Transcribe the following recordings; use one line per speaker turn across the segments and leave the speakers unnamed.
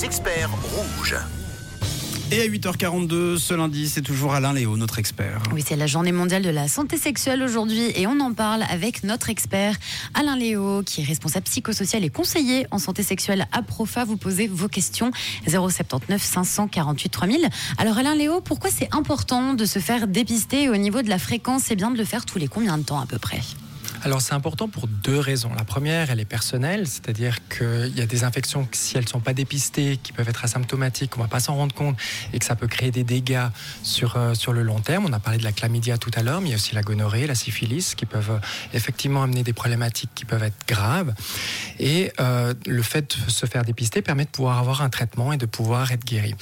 les experts rouges.
Et à 8h42, ce lundi, c'est toujours Alain Léo, notre expert.
Oui, c'est la journée mondiale de la santé sexuelle aujourd'hui et on en parle avec notre expert Alain Léo, qui est responsable psychosocial et conseiller en santé sexuelle à Profa. Vous posez vos questions 079 548 3000. Alors Alain Léo, pourquoi c'est important de se faire dépister au niveau de la fréquence? C'est bien de le faire tous les combien de temps à peu près?
Alors c'est important pour deux raisons. La première, elle est personnelle, c'est-à-dire qu'il y a des infections que si elles ne sont pas dépistées, qui peuvent être asymptomatiques, on ne va pas s'en rendre compte et que ça peut créer des dégâts sur, euh, sur le long terme. On a parlé de la chlamydia tout à l'heure, mais il y a aussi la gonorrhée, la syphilis, qui peuvent euh, effectivement amener des problématiques qui peuvent être graves. Et euh, le fait de se faire dépister permet de pouvoir avoir un traitement et de pouvoir être guéri.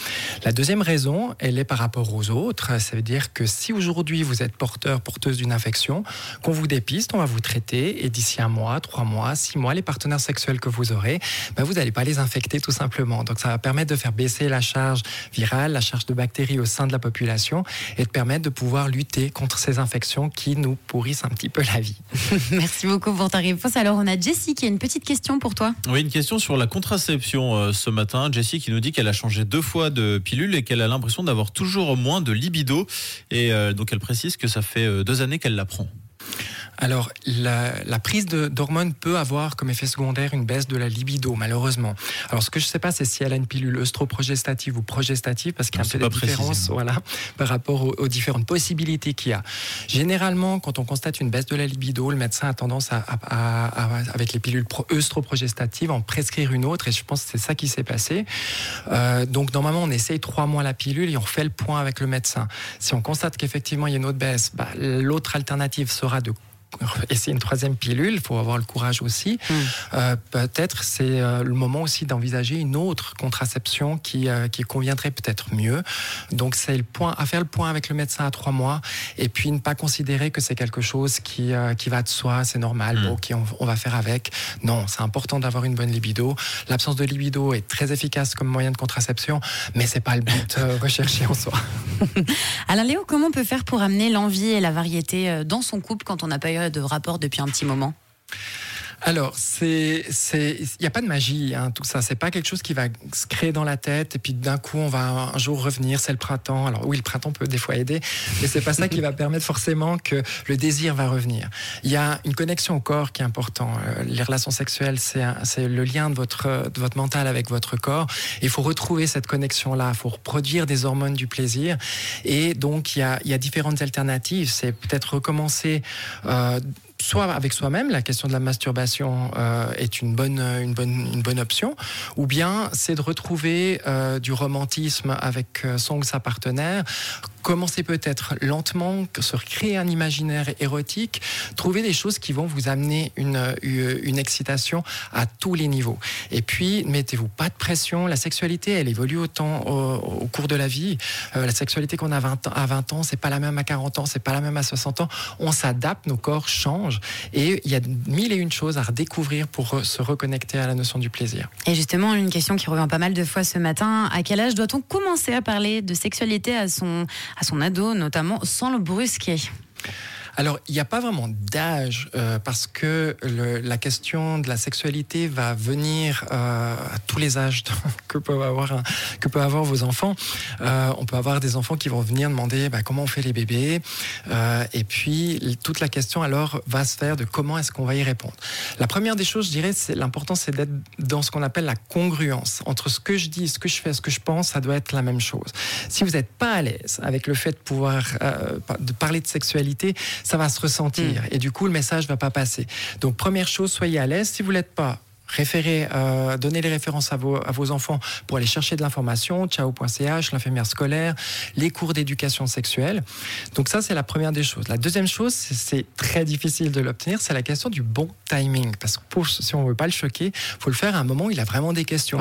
La deuxième raison, elle est par rapport aux autres. Ça veut dire que si aujourd'hui vous êtes porteur, porteuse d'une infection, qu'on vous dépiste, on va vous traiter et d'ici un mois, trois mois, six mois, les partenaires sexuels que vous aurez, ben vous n'allez pas les infecter tout simplement. Donc ça va permettre de faire baisser la charge virale, la charge de bactéries au sein de la population et de permettre de pouvoir lutter contre ces infections qui nous pourrissent un petit peu la vie.
Merci beaucoup pour ta réponse. Alors on a Jessie qui a une petite question pour toi.
Oui, une question sur la contraception euh, ce matin. Jessie qui nous dit qu'elle a changé deux fois de pilule et qu'elle a l'impression d'avoir toujours moins de libido. Et euh, donc elle précise que ça fait euh, deux années qu'elle la prend.
Alors, la, prise d'hormones peut avoir comme effet secondaire une baisse de la libido, malheureusement. Alors, ce que je ne sais pas, c'est si elle a une pilule œstroprogestative ou progestative, parce qu'il y a un peu de différence voilà, par rapport aux, différentes possibilités qu'il y a. Généralement, quand on constate une baisse de la libido, le médecin a tendance à, avec les pilules œstroprogestatives, en prescrire une autre, et je pense que c'est ça qui s'est passé. Euh, donc, normalement, on essaye trois mois la pilule et on fait le point avec le médecin. Si on constate qu'effectivement, il y a une autre baisse, bah, l'autre alternative sera de essayer une troisième pilule, il faut avoir le courage aussi. Hmm. Euh, peut-être c'est euh, le moment aussi d'envisager une autre contraception qui, euh, qui conviendrait peut-être mieux. Donc c'est le point à faire le point avec le médecin à trois mois et puis ne pas considérer que c'est quelque chose qui, qui va de soi, c'est normal, hmm. ok, on, va faire avec. Non, c'est important d'avoir une bonne libido. L'absence de libido est très efficace comme moyen de contraception, mais c'est pas le but recherché en soi.
Alain Léo, comment on peut faire pour amener l'envie et la variété dans son couple quand on n'a pas eu de rapport depuis un petit moment?
Alors, il n'y a pas de magie, hein, tout ça. C'est pas quelque chose qui va se créer dans la tête et puis d'un coup on va un jour revenir. C'est le printemps. Alors oui, le printemps peut des fois aider, mais c'est pas ça qui va permettre forcément que le désir va revenir. Il y a une connexion au corps qui est important. Euh, les relations sexuelles, c'est, le lien de votre, de votre mental avec votre corps. Il faut retrouver cette connexion-là. Il faut produire des hormones du plaisir. Et donc il y a, y a différentes alternatives. C'est peut-être recommencer. Euh, soit avec soi-même, la question de la masturbation euh, est une bonne, une, bonne, une bonne option, ou bien c'est de retrouver euh, du romantisme avec euh, son ou sa partenaire, commencer peut-être lentement, se créer un imaginaire érotique, trouver des choses qui vont vous amener une, une excitation à tous les niveaux. Et puis, mettez-vous pas de pression, la sexualité, elle évolue autant au, cours de la vie. la sexualité qu'on a 20 ans, à 20 ans, c'est pas la même à 40 ans, c'est pas la même à 60 ans. On s'adapte, nos corps changent. Et il y a mille et une choses à redécouvrir pour se reconnecter à la notion du plaisir.
Et justement, une question qui revient pas mal de fois ce matin, à quel âge doit-on commencer à parler de sexualité à son, à son ado, notamment sans le brusquer?
Alors, il n'y a pas vraiment d'âge euh, parce que la question de la sexualité va venir euh, à tous les âges que peuvent avoir que avoir vos enfants. Euh, on peut avoir des enfants qui vont venir demander bah, comment on fait les bébés, et puis toute la question alors va se faire de comment est-ce qu'on va y répondre. La première des choses, je dirais, c'est l'important, c'est d'être dans ce qu'on appelle la congruence entre ce que je dis, ce que je fais, ce que je pense, ça doit être la même chose. Si vous n'êtes pas à l'aise avec le fait de pouvoir de parler de sexualité, ça va se ressentir. Mm. Et du coup, le message va pas passer. Donc, première chose, soyez à l'aise. Si vous l'êtes pas, référer, euh, donner les références à vos, à vos enfants pour aller chercher de l'information, ciao.ch, l'infirmière scolaire, les cours d'éducation sexuelle. Donc ça, c'est la première des choses. La deuxième chose, c'est très difficile de l'obtenir, c'est la question du bon timing. Parce que pour, si on veut pas le choquer, faut le faire à un moment où il a vraiment des questions.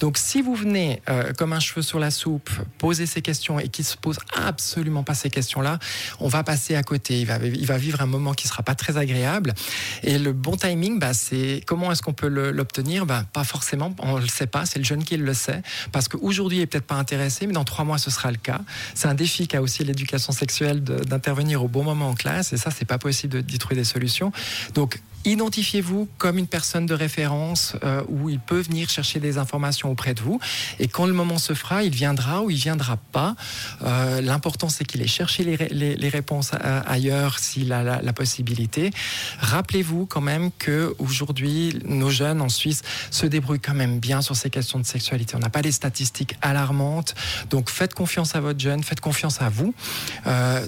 Donc si vous venez euh, comme un cheveu sur la soupe, poser ces questions et qu'il se pose absolument pas ces questions-là, on va passer à côté. Il va, il va vivre un moment qui sera pas très agréable. Et le bon timing, bah, c'est comment est-ce qu'on peut le l'obtenir ben, Pas forcément, on ne le sait pas, c'est le jeune qui le sait, parce qu'aujourd'hui il n'est peut-être pas intéressé, mais dans trois mois ce sera le cas. C'est un défi qu'a aussi l'éducation sexuelle d'intervenir au bon moment en classe, et ça c'est pas possible d'y trouver des solutions. Donc identifiez-vous comme une personne de référence euh, où il peut venir chercher des informations auprès de vous. Et quand le moment se fera, il viendra ou il viendra pas. Euh, L'important, c'est qu'il ait cherché les, réponses euh, ailleurs s'il a la, possibilité. Rappelez-vous quand même que aujourd'hui, nos jeunes en Suisse se débrouillent quand même bien sur ces questions de sexualité. On n'a pas des statistiques alarmantes. Donc faites confiance à votre jeune, faites confiance à vous.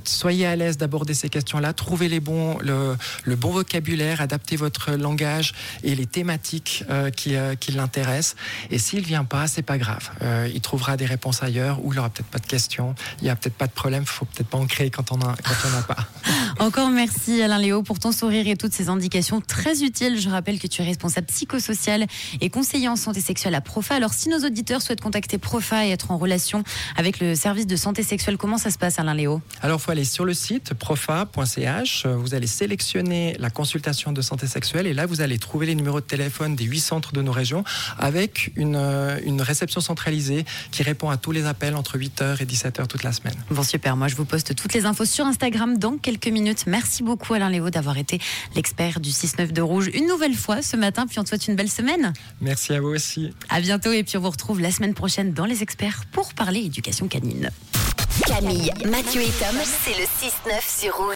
Soyez à l'aise d'aborder ces questions-là. Trouvez les bons, le, le bon vocabulaire, votre langage et les thématiques euh, qui, euh, qui l'intéressent. Et s'il vient pas, c'est pas grave. Euh, il trouvera des réponses ailleurs ou il aura peut-être pas de questions. Il y a peut-être pas de problème. Faut peut-être pas en créer quand on a, quand on n'a pas.
Encore merci Alain Léo pour ton sourire et toutes ces indications très utiles. Je rappelle que tu es responsable psychosocial et conseiller en santé sexuelle à Profa. Alors si nos auditeurs souhaitent contacter Profa et être en relation avec le service de santé sexuelle, comment ça se passe Alain Léo?
Alors, il faut aller sur le site profa.ch. Vous allez sélectionner la consultation de santé sexuelle et là, vous allez trouver les numéros de téléphone des huit centres de nos régions avec une, euh, une réception centralisée qui répond à tous les appels entre 8h et 17h toute la semaine.
Bon super, moi je vous poste toutes les infos sur Instagram dans quelques minutes. Merci beaucoup Alain Léo d'avoir été l'expert du 6-9 de rouge une nouvelle fois ce matin, puis on te souhaite une belle semaine.
Merci à vous aussi.
À bientôt et puis on vous retrouve la semaine prochaine dans les experts pour parler éducation canine.
Camille, Mathieu et Tom, c'est le 6-9 sur Rouge.